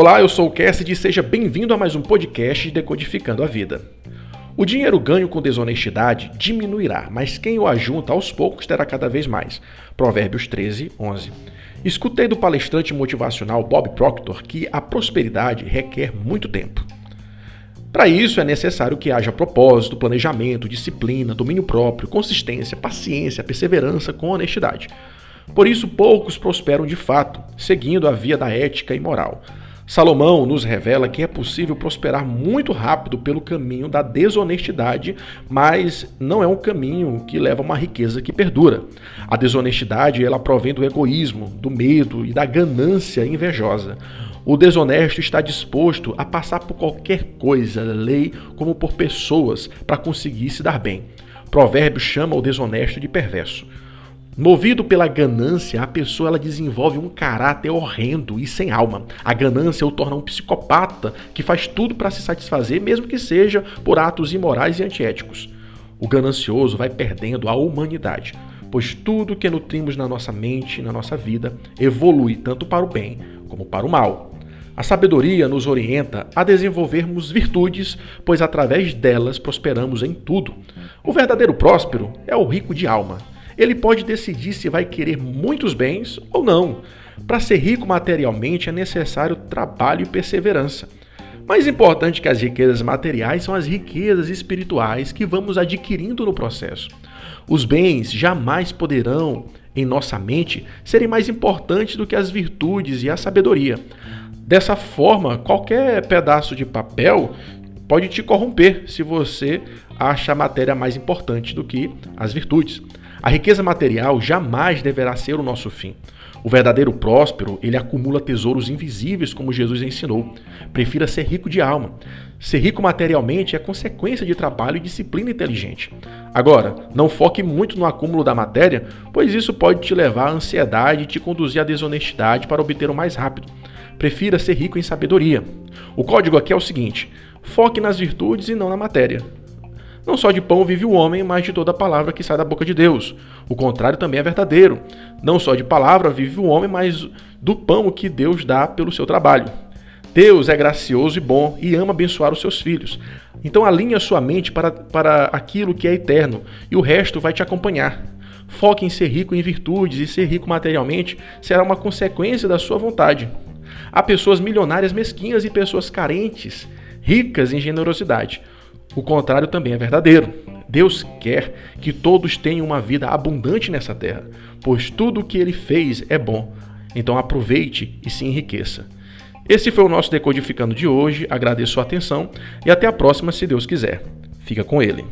Olá, eu sou o Cassidy e seja bem-vindo a mais um podcast Decodificando a Vida. O dinheiro ganho com desonestidade diminuirá, mas quem o ajunta aos poucos terá cada vez mais. Provérbios 13, 11. Escutei do palestrante motivacional Bob Proctor que a prosperidade requer muito tempo. Para isso é necessário que haja propósito, planejamento, disciplina, domínio próprio, consistência, paciência, perseverança com honestidade. Por isso, poucos prosperam de fato, seguindo a via da ética e moral. Salomão nos revela que é possível prosperar muito rápido pelo caminho da desonestidade, mas não é um caminho que leva a uma riqueza que perdura. A desonestidade ela provém do egoísmo, do medo e da ganância invejosa. O desonesto está disposto a passar por qualquer coisa, lei como por pessoas, para conseguir se dar bem. Provérbio chama o desonesto de perverso. Movido pela ganância, a pessoa ela desenvolve um caráter horrendo e sem alma. A ganância o torna um psicopata que faz tudo para se satisfazer, mesmo que seja por atos imorais e antiéticos. O ganancioso vai perdendo a humanidade, pois tudo que nutrimos na nossa mente e na nossa vida evolui tanto para o bem como para o mal. A sabedoria nos orienta a desenvolvermos virtudes, pois através delas prosperamos em tudo. O verdadeiro próspero é o rico de alma ele pode decidir se vai querer muitos bens ou não. Para ser rico materialmente é necessário trabalho e perseverança. Mais importante que as riquezas materiais são as riquezas espirituais que vamos adquirindo no processo. Os bens jamais poderão, em nossa mente, serem mais importantes do que as virtudes e a sabedoria. Dessa forma, qualquer pedaço de papel pode te corromper se você acha a matéria mais importante do que as virtudes. A riqueza material jamais deverá ser o nosso fim. O verdadeiro próspero, ele acumula tesouros invisíveis, como Jesus ensinou. Prefira ser rico de alma. Ser rico materialmente é consequência de trabalho e disciplina inteligente. Agora, não foque muito no acúmulo da matéria, pois isso pode te levar à ansiedade e te conduzir à desonestidade para obter o mais rápido. Prefira ser rico em sabedoria. O código aqui é o seguinte: foque nas virtudes e não na matéria. Não só de pão vive o homem, mas de toda palavra que sai da boca de Deus. O contrário também é verdadeiro. Não só de palavra vive o homem, mas do pão que Deus dá pelo seu trabalho. Deus é gracioso e bom e ama abençoar os seus filhos. Então alinhe a sua mente para, para aquilo que é eterno e o resto vai te acompanhar. Foque em ser rico em virtudes e ser rico materialmente será uma consequência da sua vontade. Há pessoas milionárias mesquinhas e pessoas carentes, ricas em generosidade. O contrário também é verdadeiro. Deus quer que todos tenham uma vida abundante nessa terra, pois tudo o que ele fez é bom. Então aproveite e se enriqueça. Esse foi o nosso Decodificando de hoje. Agradeço a atenção e até a próxima, se Deus quiser. Fica com ele.